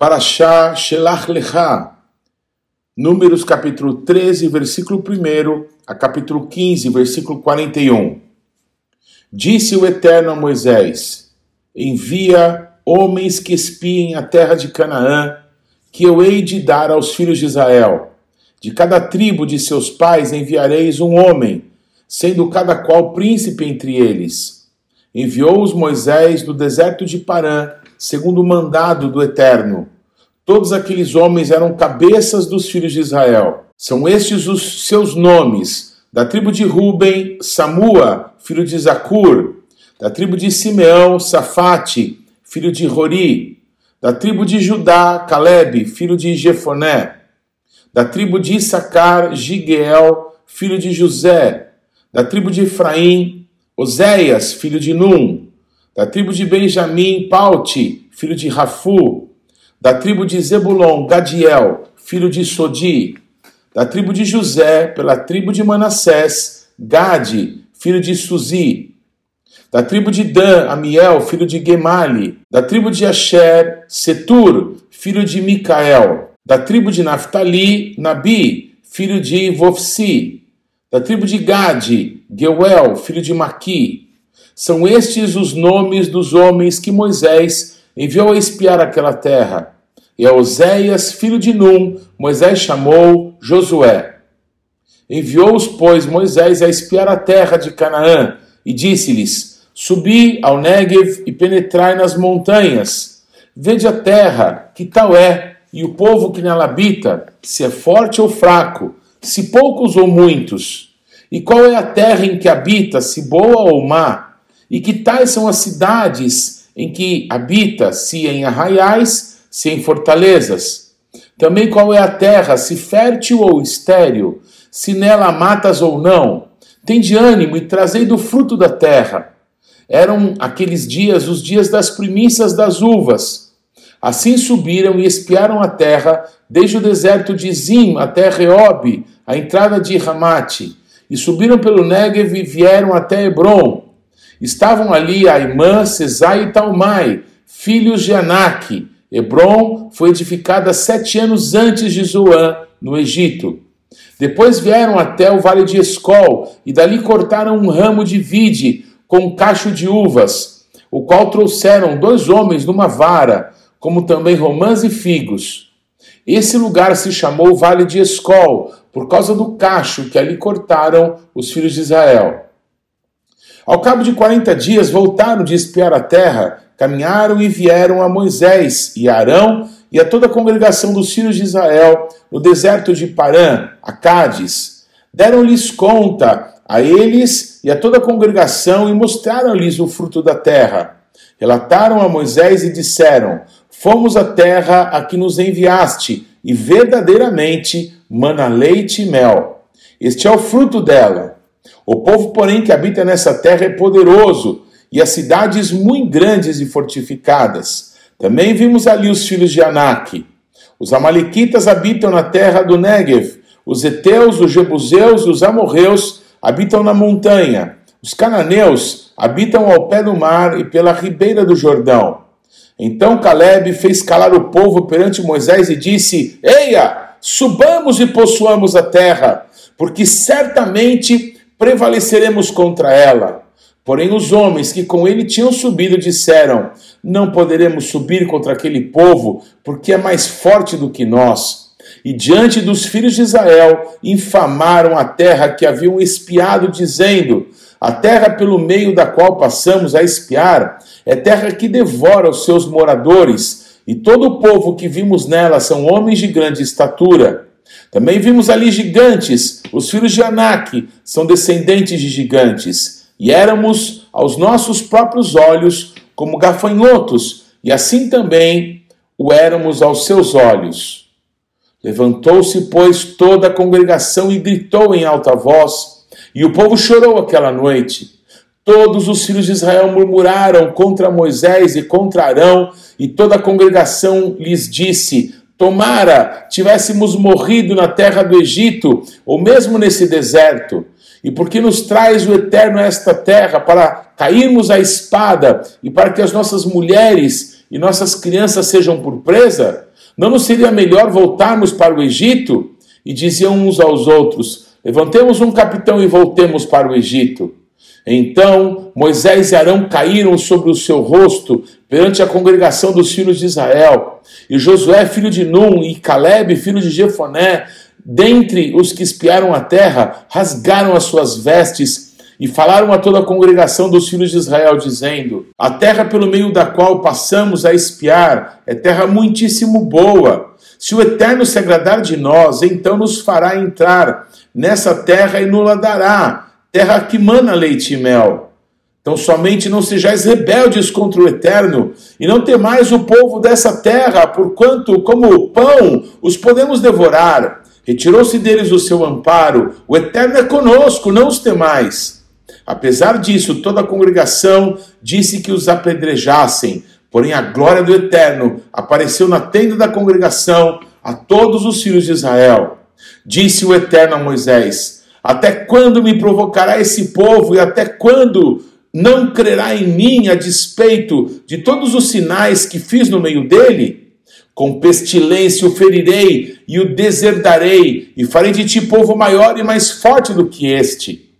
Parashá Shelach Lecha, Números capítulo 13, versículo 1 a capítulo 15, versículo 41. Disse o Eterno a Moisés: Envia homens que espiem a terra de Canaã, que eu hei de dar aos filhos de Israel. De cada tribo de seus pais enviareis um homem, sendo cada qual príncipe entre eles. Enviou-os Moisés do deserto de Parã segundo o mandado do Eterno. Todos aqueles homens eram cabeças dos filhos de Israel. São estes os seus nomes: da tribo de Ruben, Samua, filho de Zacur, da tribo de Simeão, Safate, filho de Rori, da tribo de Judá, Caleb, filho de Jefoné, da tribo de Issacar, Gigeel, filho de José, da tribo de Efraim, Oséias, filho de Num, da tribo de Benjamim, Paute, filho de Rafu, da tribo de Zebulon, Gadiel, filho de Sodi, da tribo de José, pela tribo de Manassés, Gade, filho de Suzi, da tribo de Dan, Amiel, filho de Gemali, da tribo de Asher, Setur, filho de Micael, da tribo de Naphtali, Nabi, filho de Vofsi, da tribo de Gade, Geuel, filho de Maqui, são estes os nomes dos homens que Moisés enviou a espiar aquela terra. E a Oséias, filho de Num, Moisés chamou Josué. Enviou-os, pois, Moisés a espiar a terra de Canaã, e disse-lhes: Subi ao Negev e penetrai nas montanhas. Vede a terra, que tal é, e o povo que nela habita, se é forte ou fraco, se poucos ou muitos. E qual é a terra em que habita, se boa ou má? E que tais são as cidades em que habita, se em arraiais, se em fortalezas. Também qual é a terra, se fértil ou estéril, se nela matas ou não. Tende ânimo e trazei do fruto da terra. Eram aqueles dias os dias das primícias das uvas. Assim subiram e espiaram a terra, desde o deserto de Zim até Reob, a entrada de Ramate, e subiram pelo Negev e vieram até Hebron, Estavam ali Aimã, Cesai e Talmai, filhos de Anak. Hebron foi edificada sete anos antes de Zoan, no Egito. Depois vieram até o vale de Escol, e dali cortaram um ramo de vide com um cacho de uvas, o qual trouxeram dois homens numa vara, como também romãs e figos. Esse lugar se chamou Vale de Escol, por causa do cacho que ali cortaram os filhos de Israel. Ao cabo de quarenta dias voltaram de espiar a terra, caminharam e vieram a Moisés e Arão e a toda a congregação dos filhos de Israel no deserto de Parã, a Cádiz. Deram-lhes conta a eles e a toda a congregação e mostraram-lhes o fruto da terra. Relataram a Moisés e disseram: Fomos à terra a que nos enviaste, e verdadeiramente mana leite e mel. Este é o fruto dela. O povo, porém, que habita nessa terra é poderoso, e as cidades muito grandes e fortificadas. Também vimos ali os filhos de Anak. Os amalequitas habitam na terra do Negev, os heteus, os jebuseus e os amorreus habitam na montanha. Os cananeus habitam ao pé do mar e pela ribeira do Jordão. Então Caleb fez calar o povo perante Moisés e disse: Eia, subamos e possuamos a terra, porque certamente prevaleceremos contra ela. Porém, os homens que com ele tinham subido disseram: Não poderemos subir contra aquele povo, porque é mais forte do que nós. E diante dos filhos de Israel, infamaram a terra que haviam espiado, dizendo: A terra pelo meio da qual passamos a espiar é terra que devora os seus moradores, e todo o povo que vimos nela são homens de grande estatura. Também vimos ali gigantes, os filhos de Anak são descendentes de gigantes, e éramos aos nossos próprios olhos como gafanhotos, e assim também o éramos aos seus olhos. Levantou-se, pois, toda a congregação e gritou em alta voz, e o povo chorou aquela noite. Todos os filhos de Israel murmuraram contra Moisés e contra Arão, e toda a congregação lhes disse: Tomara tivéssemos morrido na terra do Egito, ou mesmo nesse deserto. E porque nos traz o Eterno a esta terra para cairmos à espada e para que as nossas mulheres e nossas crianças sejam por presa? Não nos seria melhor voltarmos para o Egito? E diziam uns aos outros: Levantemos um capitão e voltemos para o Egito. Então Moisés e Arão caíram sobre o seu rosto perante a congregação dos filhos de Israel. E Josué, filho de Num, e Caleb, filho de Jefoné, dentre os que espiaram a terra, rasgaram as suas vestes e falaram a toda a congregação dos filhos de Israel, dizendo: A terra pelo meio da qual passamos a espiar é terra muitíssimo boa. Se o Eterno se agradar de nós, então nos fará entrar nessa terra e nos dará terra que mana leite e mel. Então somente não sejais rebeldes contra o Eterno, e não temais o povo dessa terra, porquanto, como pão, os podemos devorar. Retirou-se deles o seu amparo, o Eterno é conosco, não os temais. Apesar disso, toda a congregação disse que os apedrejassem, porém a glória do Eterno apareceu na tenda da congregação a todos os filhos de Israel. Disse o Eterno a Moisés: até quando me provocará esse povo e até quando não crerá em mim a despeito de todos os sinais que fiz no meio dele? Com pestilência o ferirei e o deserdarei, e farei de ti povo maior e mais forte do que este.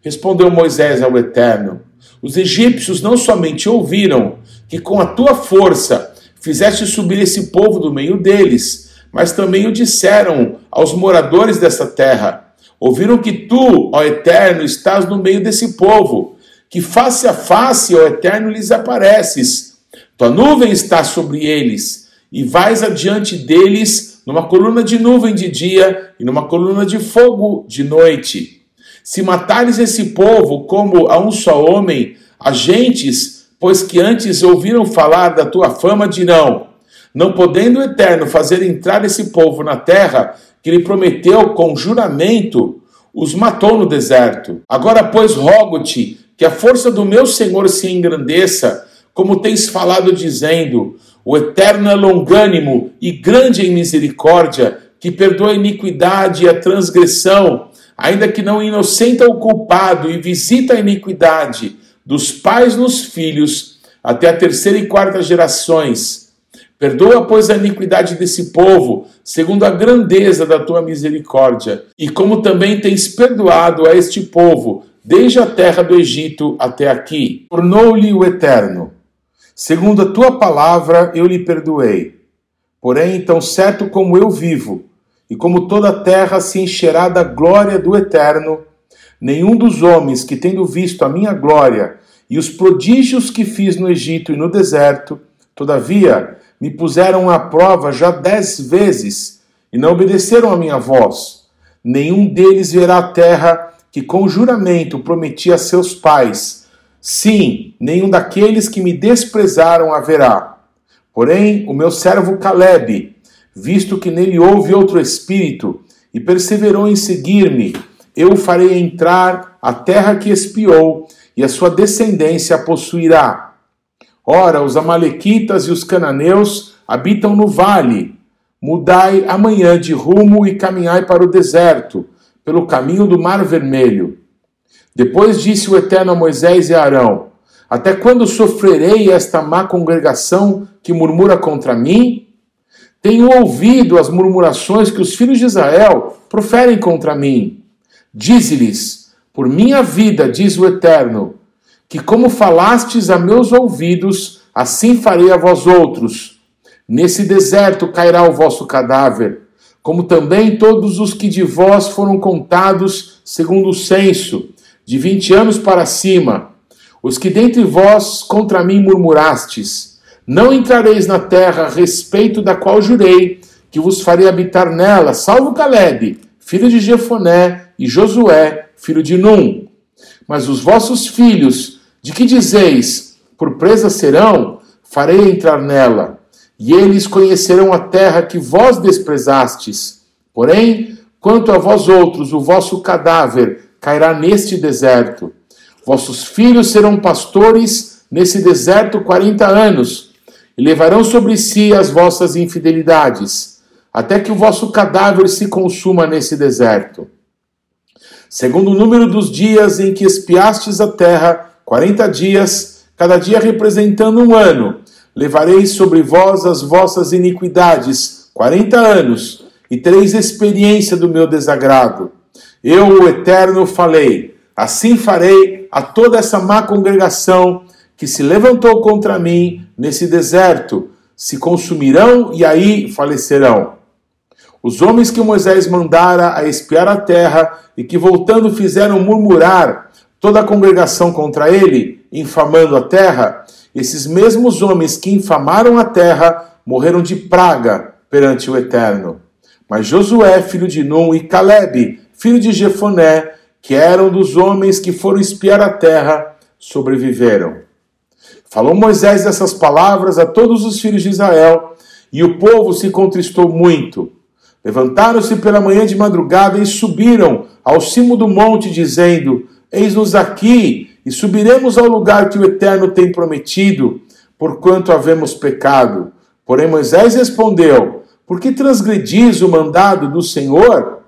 Respondeu Moisés ao Eterno: Os egípcios não somente ouviram que com a tua força fizeste subir esse povo do meio deles, mas também o disseram aos moradores dessa terra Ouviram que tu, ó Eterno, estás no meio desse povo, que face a face, ó Eterno, lhes apareces. Tua nuvem está sobre eles, e vais adiante deles numa coluna de nuvem de dia e numa coluna de fogo de noite. Se matares esse povo como a um só homem, agentes, pois que antes ouviram falar da tua fama, dirão: Não podendo o Eterno fazer entrar esse povo na terra, que lhe prometeu com juramento, os matou no deserto. Agora, pois, rogo-te que a força do meu Senhor se engrandeça, como tens falado, dizendo: O Eterno é longânimo e grande em misericórdia, que perdoa a iniquidade e a transgressão, ainda que não inocenta o culpado e visita a iniquidade dos pais nos filhos, até a terceira e quarta gerações Perdoa, pois, a iniquidade desse povo, segundo a grandeza da tua misericórdia, e como também tens perdoado a este povo, desde a terra do Egito até aqui. Tornou-lhe o Eterno. Segundo a tua palavra, eu lhe perdoei. Porém, tão certo como eu vivo, e como toda a terra se encherá da glória do Eterno, nenhum dos homens que, tendo visto a minha glória e os prodígios que fiz no Egito e no deserto, todavia me puseram à prova já dez vezes e não obedeceram a minha voz. Nenhum deles verá a terra que com juramento prometi a seus pais. Sim, nenhum daqueles que me desprezaram haverá. Porém, o meu servo Caleb, visto que nele houve outro espírito, e perseverou em seguir-me, eu o farei entrar a terra que espiou, e a sua descendência a possuirá Ora, os Amalequitas e os cananeus habitam no vale. Mudai amanhã de rumo e caminhai para o deserto, pelo caminho do Mar Vermelho. Depois disse o Eterno a Moisés e a Arão: Até quando sofrerei esta má congregação que murmura contra mim? Tenho ouvido as murmurações que os filhos de Israel proferem contra mim. Dize-lhes: Por minha vida, diz o Eterno, que como falastes a meus ouvidos, assim farei a vós outros. Nesse deserto cairá o vosso cadáver, como também todos os que de vós foram contados segundo o censo, de vinte anos para cima, os que dentre vós contra mim murmurastes. Não entrareis na terra a respeito da qual jurei que vos farei habitar nela, salvo Caleb, filho de Jefoné, e Josué, filho de Num. Mas os vossos filhos, de que dizeis, por presa serão, farei entrar nela, e eles conhecerão a terra que vós desprezastes. Porém, quanto a vós outros, o vosso cadáver cairá neste deserto. Vossos filhos serão pastores nesse deserto quarenta anos, e levarão sobre si as vossas infidelidades, até que o vosso cadáver se consuma nesse deserto. Segundo o número dos dias em que espiastes a terra, 40 dias, cada dia representando um ano. Levarei sobre vós as vossas iniquidades, quarenta anos, e tereis experiência do meu desagrado. Eu, o Eterno, falei: assim farei a toda essa má congregação que se levantou contra mim nesse deserto, se consumirão e aí falecerão. Os homens que Moisés mandara a espiar a terra e que voltando fizeram murmurar toda a congregação contra ele, infamando a terra, esses mesmos homens que infamaram a terra morreram de praga perante o Eterno. Mas Josué, filho de Num, e Caleb, filho de Jefoné, que eram dos homens que foram espiar a terra, sobreviveram. Falou Moisés essas palavras a todos os filhos de Israel, e o povo se contristou muito. Levantaram-se pela manhã de madrugada e subiram ao cimo do monte, dizendo: Eis-nos aqui, e subiremos ao lugar que o Eterno tem prometido, porquanto havemos pecado. Porém Moisés respondeu: Por que transgredis o mandado do Senhor?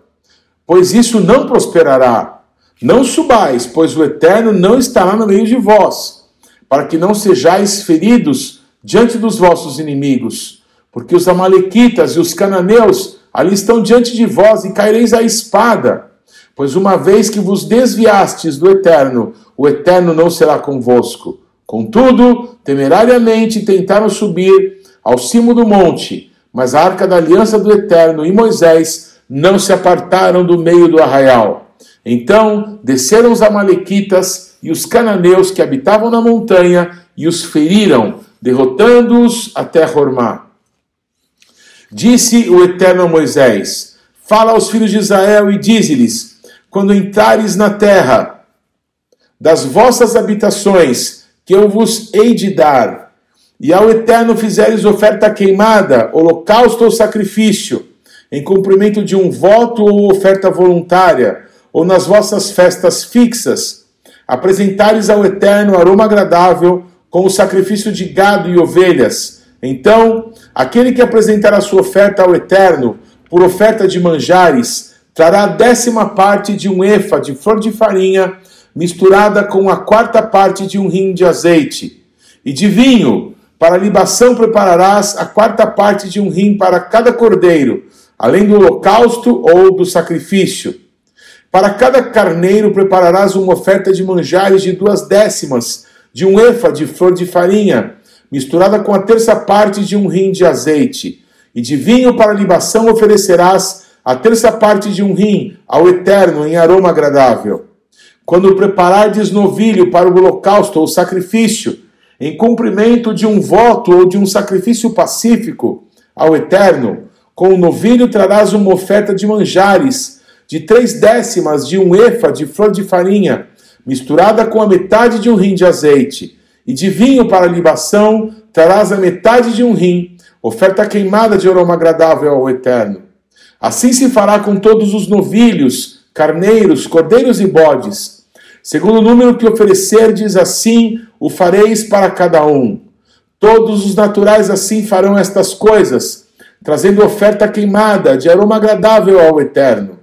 Pois isso não prosperará. Não subais, pois o Eterno não estará no meio de vós, para que não sejais feridos diante dos vossos inimigos. Porque os Amalequitas e os cananeus ali estão diante de vós e caireis à espada. Pois uma vez que vos desviastes do eterno, o eterno não será convosco. Contudo, temerariamente tentaram subir ao cimo do monte, mas a arca da aliança do eterno e Moisés não se apartaram do meio do arraial. Então desceram os Amalequitas e os cananeus que habitavam na montanha e os feriram, derrotando-os até Hormá. Disse o Eterno a Moisés: Fala aos filhos de Israel e dize-lhes: Quando entrares na terra das vossas habitações, que eu vos hei de dar, e ao Eterno fizeres oferta queimada, holocausto ou sacrifício, em cumprimento de um voto ou oferta voluntária, ou nas vossas festas fixas, apresentares ao Eterno aroma agradável com o sacrifício de gado e ovelhas, então, aquele que apresentar a sua oferta ao Eterno, por oferta de manjares, trará a décima parte de um efa de flor de farinha, misturada com a quarta parte de um rim de azeite. E de vinho, para libação prepararás a quarta parte de um rim para cada cordeiro, além do holocausto ou do sacrifício. Para cada carneiro prepararás uma oferta de manjares de duas décimas de um efa de flor de farinha, misturada com a terça parte de um rim de azeite, e de vinho para libação oferecerás a terça parte de um rim ao Eterno em aroma agradável. Quando preparardes novilho para o holocausto ou sacrifício, em cumprimento de um voto ou de um sacrifício pacífico ao Eterno, com o novilho trarás uma oferta de manjares, de três décimas de um efa de flor de farinha, misturada com a metade de um rim de azeite, e de vinho para libação terás a metade de um rim, oferta queimada de aroma agradável ao Eterno. Assim se fará com todos os novilhos, carneiros, cordeiros e bodes. Segundo o número que oferecerdes, assim o fareis para cada um. Todos os naturais assim farão estas coisas, trazendo oferta queimada de aroma agradável ao Eterno.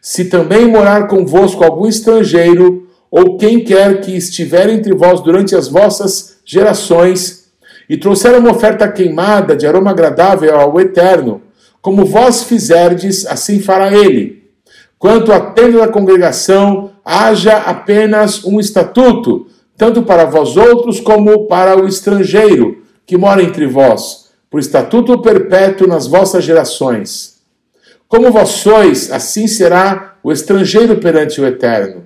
Se também morar convosco algum estrangeiro, ou quem quer que estiver entre vós durante as vossas gerações, e trouxer uma oferta queimada de aroma agradável ao Eterno, como vós fizerdes, assim fará ele. Quanto à tenda da congregação, haja apenas um estatuto, tanto para vós outros como para o estrangeiro que mora entre vós, por estatuto perpétuo nas vossas gerações. Como vós sois, assim será o estrangeiro perante o Eterno.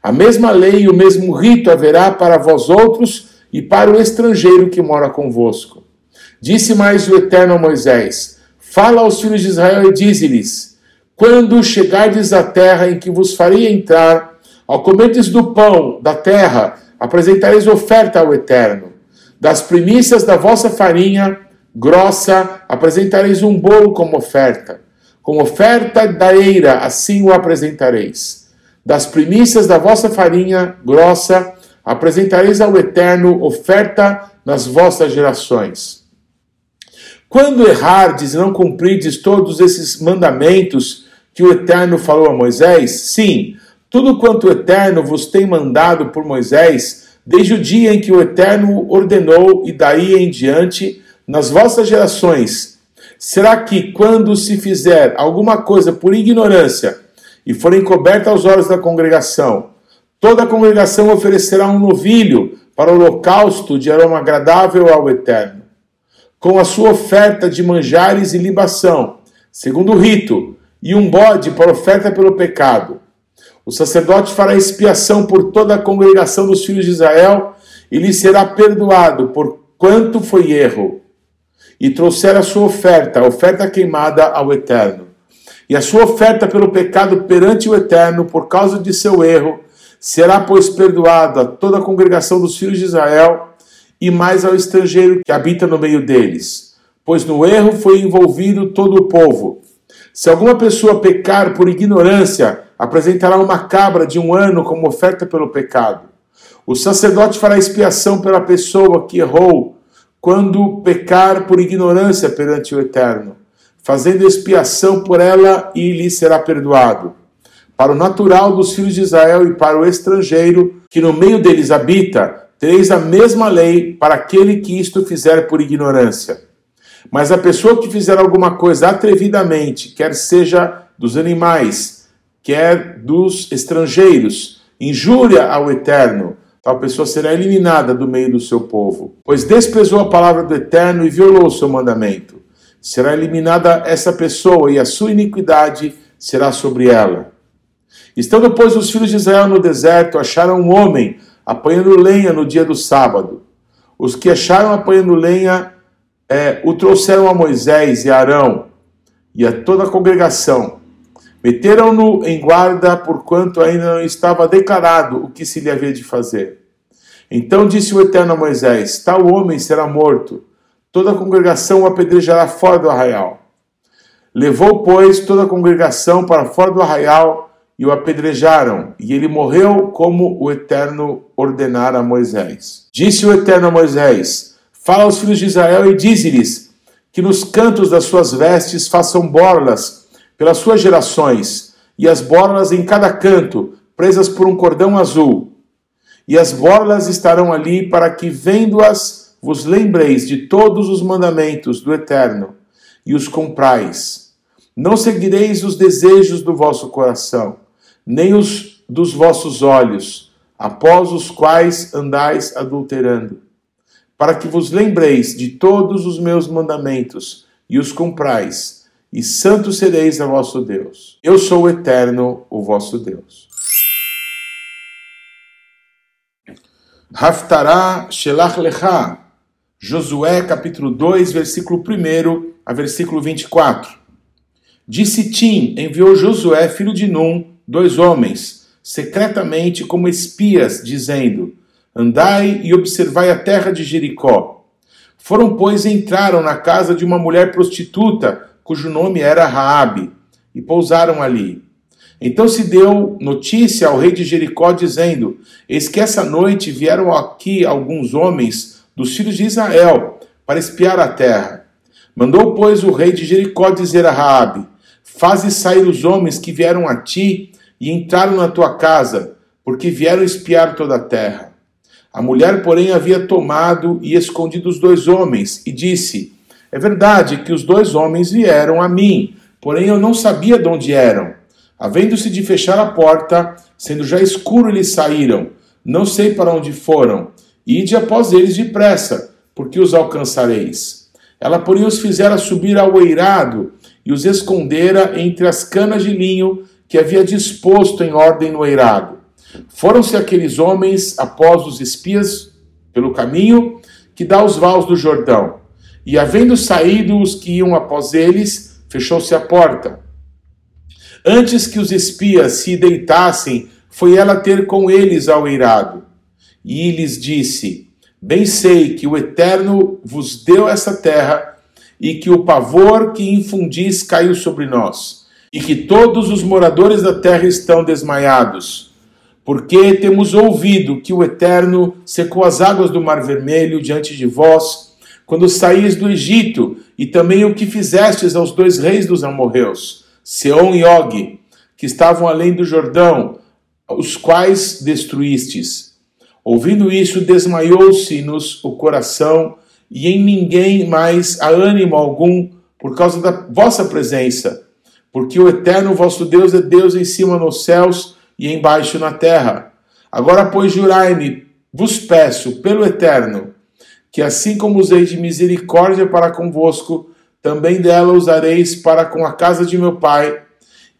A mesma lei e o mesmo rito haverá para vós outros e para o estrangeiro que mora convosco. Disse mais o Eterno a Moisés: Fala aos filhos de Israel e dize-lhes: Quando chegardes à terra em que vos farei entrar, ao comerdes do pão da terra, apresentareis oferta ao Eterno. Das primícias da vossa farinha grossa, apresentareis um bolo como oferta. Com oferta da eira, assim o apresentareis. Das primícias da vossa farinha grossa apresentareis ao Eterno oferta nas vossas gerações. Quando errardes e não cumprirdes todos esses mandamentos que o Eterno falou a Moisés, sim, tudo quanto o Eterno vos tem mandado por Moisés, desde o dia em que o Eterno ordenou e daí em diante, nas vossas gerações, Será que, quando se fizer alguma coisa por ignorância e for encoberta aos olhos da congregação, toda a congregação oferecerá um novilho para o holocausto de aroma agradável ao Eterno, com a sua oferta de manjares e libação, segundo o rito, e um bode para oferta pelo pecado. O sacerdote fará expiação por toda a congregação dos filhos de Israel e lhe será perdoado por quanto foi erro. E trouxer a sua oferta, a oferta queimada ao Eterno. E a sua oferta pelo pecado perante o Eterno, por causa de seu erro, será, pois, perdoado a toda a congregação dos filhos de Israel e mais ao estrangeiro que habita no meio deles. Pois no erro foi envolvido todo o povo. Se alguma pessoa pecar por ignorância, apresentará uma cabra de um ano como oferta pelo pecado. O sacerdote fará expiação pela pessoa que errou quando pecar por ignorância perante o Eterno, fazendo expiação por ela e lhe será perdoado. Para o natural dos filhos de Israel e para o estrangeiro que no meio deles habita, tereis a mesma lei para aquele que isto fizer por ignorância. Mas a pessoa que fizer alguma coisa atrevidamente, quer seja dos animais, quer dos estrangeiros, injúria ao Eterno, tal pessoa será eliminada do meio do seu povo, pois desprezou a palavra do Eterno e violou o seu mandamento. Será eliminada essa pessoa e a sua iniquidade será sobre ela. Estando, pois, os filhos de Israel no deserto, acharam um homem apanhando lenha no dia do sábado. Os que acharam apanhando lenha é, o trouxeram a Moisés e a Arão e a toda a congregação. Meteram-no em guarda, porquanto ainda não estava declarado o que se lhe havia de fazer. Então disse o Eterno a Moisés: Tal homem será morto, toda a congregação o apedrejará fora do arraial. Levou, pois, toda a congregação para fora do arraial e o apedrejaram, e ele morreu como o Eterno ordenara a Moisés. Disse o Eterno a Moisés: Fala aos filhos de Israel e dize-lhes que nos cantos das suas vestes façam borlas pelas suas gerações, e as borlas em cada canto, presas por um cordão azul. E as borlas estarão ali para que, vendo-as, vos lembreis de todos os mandamentos do Eterno e os comprais. Não seguireis os desejos do vosso coração, nem os dos vossos olhos, após os quais andais adulterando para que vos lembreis de todos os meus mandamentos e os cumprais, e santo sereis a vosso Deus. Eu sou o eterno, o vosso Deus. Haftará Shelach Lecha, Josué capítulo 2, versículo 1 a versículo 24. De Sitim enviou Josué, filho de Num, dois homens, secretamente como espias, dizendo: Andai e observai a terra de Jericó. Foram, pois, e entraram na casa de uma mulher prostituta, cujo nome era Raabe, e pousaram ali. Então se deu notícia ao rei de Jericó, dizendo: Eis que essa noite vieram aqui alguns homens dos filhos de Israel para espiar a terra. Mandou, pois, o rei de Jericó dizer a Raabe: Faze sair os homens que vieram a ti e entraram na tua casa, porque vieram espiar toda a terra. A mulher, porém, havia tomado e escondido os dois homens, e disse: É verdade que os dois homens vieram a mim, porém eu não sabia de onde eram. Havendo-se de fechar a porta, sendo já escuro, eles saíram. Não sei para onde foram. Ide após eles depressa, porque os alcançareis. Ela, porém, os fizera subir ao eirado e os escondera entre as canas de linho que havia disposto em ordem no eirado. Foram-se aqueles homens após os espias pelo caminho que dá os vales do Jordão. E havendo saído os que iam após eles, fechou-se a porta. Antes que os espias se deitassem, foi ela ter com eles ao eirado. E lhes disse: Bem sei que o Eterno vos deu essa terra, e que o pavor que infundis caiu sobre nós, e que todos os moradores da terra estão desmaiados porque temos ouvido que o Eterno secou as águas do Mar Vermelho diante de vós, quando saíes do Egito, e também o que fizestes aos dois reis dos amorreus, Seom e Og, que estavam além do Jordão, os quais destruístes. Ouvindo isso, desmaiou-se-nos o coração, e em ninguém mais há ânimo algum por causa da vossa presença, porque o eterno vosso Deus é Deus em cima nos céus e embaixo na terra. Agora, pois, jurai-me, vos peço, pelo eterno, que assim como usei de misericórdia para convosco, também dela usareis para com a casa de meu pai,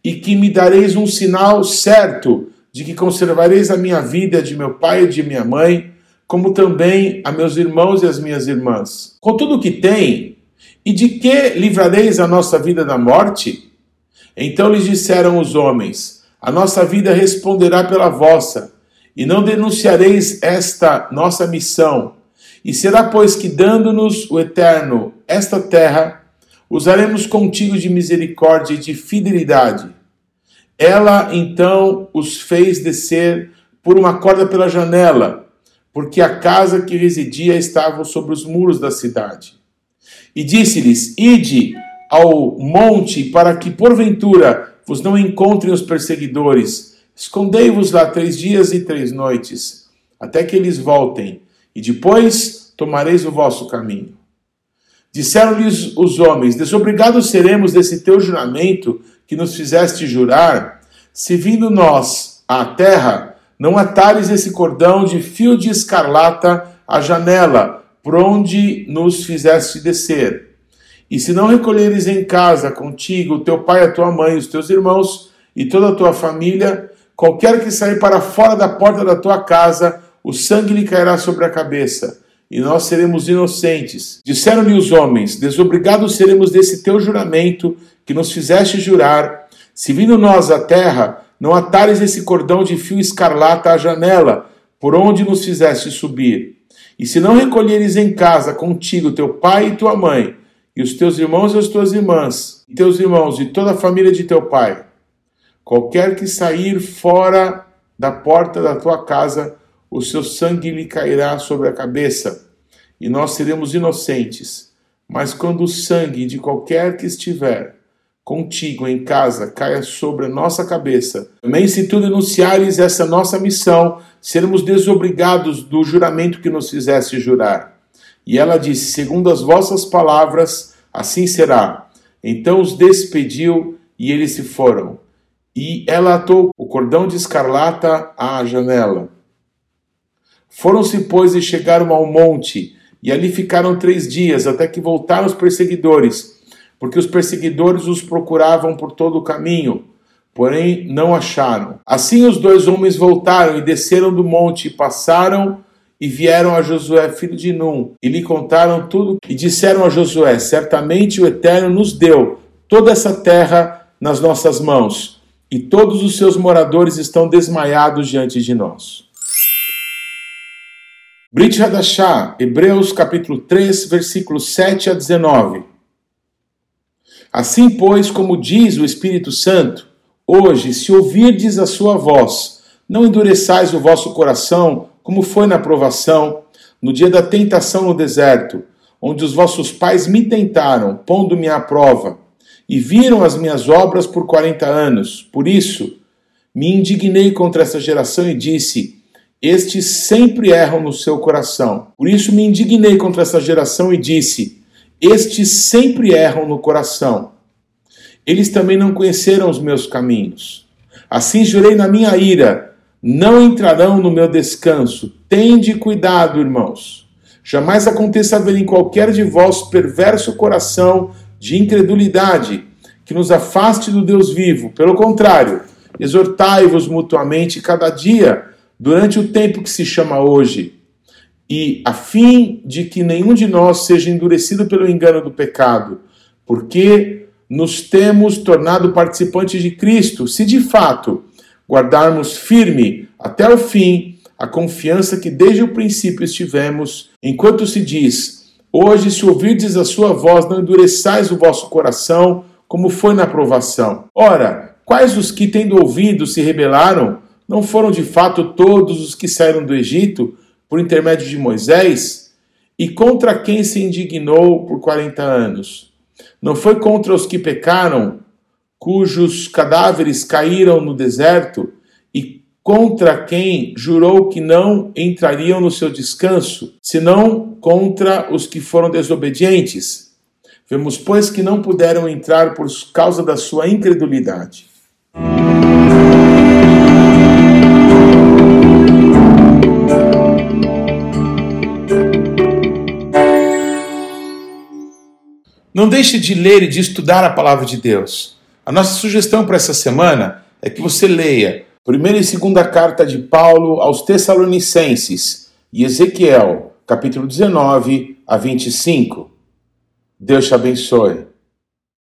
e que me dareis um sinal certo de que conservareis a minha vida de meu pai e de minha mãe, como também a meus irmãos e as minhas irmãs. Com tudo o que tem, e de que livrareis a nossa vida da morte? Então lhes disseram os homens: A nossa vida responderá pela vossa, e não denunciareis esta nossa missão. E será, pois, que dando-nos o Eterno esta terra, usaremos contigo de misericórdia e de fidelidade. Ela então os fez descer por uma corda pela janela, porque a casa que residia estava sobre os muros da cidade. E disse-lhes: Ide ao monte, para que porventura vos não encontrem os perseguidores. Escondei-vos lá três dias e três noites, até que eles voltem, e depois tomareis o vosso caminho. Disseram-lhes os homens: Desobrigados seremos desse teu juramento que nos fizeste jurar, se vindo nós à terra, não atares esse cordão de fio de escarlata à janela, por onde nos fizeste descer. E se não recolheres em casa contigo o teu pai, a tua mãe, os teus irmãos e toda a tua família, qualquer que sair para fora da porta da tua casa, o sangue lhe cairá sobre a cabeça e nós seremos inocentes. Disseram-lhe os homens: Desobrigados seremos desse teu juramento que nos fizeste jurar, se vindo nós à terra, não atares esse cordão de fio escarlata à janela, por onde nos fizeste subir. E se não recolheres em casa contigo teu pai e tua mãe, e os teus irmãos e as tuas irmãs, e teus irmãos e toda a família de teu pai, qualquer que sair fora da porta da tua casa, o seu sangue lhe cairá sobre a cabeça, e nós seremos inocentes. Mas quando o sangue de qualquer que estiver contigo em casa caia sobre a nossa cabeça, também se tu denunciares essa nossa missão, seremos desobrigados do juramento que nos fizeste jurar. E ela disse: Segundo as vossas palavras, assim será. Então os despediu e eles se foram. E ela atou o cordão de escarlata à janela. Foram-se, pois, e chegaram ao monte, e ali ficaram três dias, até que voltaram os perseguidores, porque os perseguidores os procuravam por todo o caminho, porém não acharam. Assim os dois homens voltaram e desceram do monte, e passaram e vieram a Josué, filho de Num, e lhe contaram tudo, e disseram a Josué: Certamente o Eterno nos deu toda essa terra nas nossas mãos, e todos os seus moradores estão desmaiados diante de nós. Brit Hadashah, Hebreus capítulo 3, versículos 7 a 19. Assim, pois, como diz o Espírito Santo, hoje, se ouvirdes a sua voz, não endureçais o vosso coração, como foi na provação, no dia da tentação no deserto, onde os vossos pais me tentaram, pondo-me à prova, e viram as minhas obras por quarenta anos. Por isso, me indignei contra essa geração e disse: estes sempre erram no seu coração. Por isso me indignei contra essa geração e disse: Estes sempre erram no coração. Eles também não conheceram os meus caminhos. Assim jurei na minha ira: não entrarão no meu descanso. Tende cuidado, irmãos. Jamais aconteça haver em qualquer de vós perverso coração de incredulidade que nos afaste do Deus vivo. Pelo contrário, exortai-vos mutuamente cada dia durante o tempo que se chama hoje, e a fim de que nenhum de nós seja endurecido pelo engano do pecado, porque nos temos tornado participantes de Cristo, se de fato guardarmos firme até o fim a confiança que desde o princípio estivemos, enquanto se diz: Hoje, se ouvirdes a sua voz, não endureçais o vosso coração, como foi na provação. Ora, quais os que, tendo ouvido, se rebelaram? Não foram de fato todos os que saíram do Egito por intermédio de Moisés? E contra quem se indignou por quarenta anos? Não foi contra os que pecaram, cujos cadáveres caíram no deserto, e contra quem jurou que não entrariam no seu descanso, senão contra os que foram desobedientes? Vemos, pois, que não puderam entrar por causa da sua incredulidade. Não deixe de ler e de estudar a palavra de Deus. A nossa sugestão para essa semana é que você leia primeira e segunda carta de Paulo aos Tessalonicenses e Ezequiel, capítulo 19 a 25. Deus te abençoe.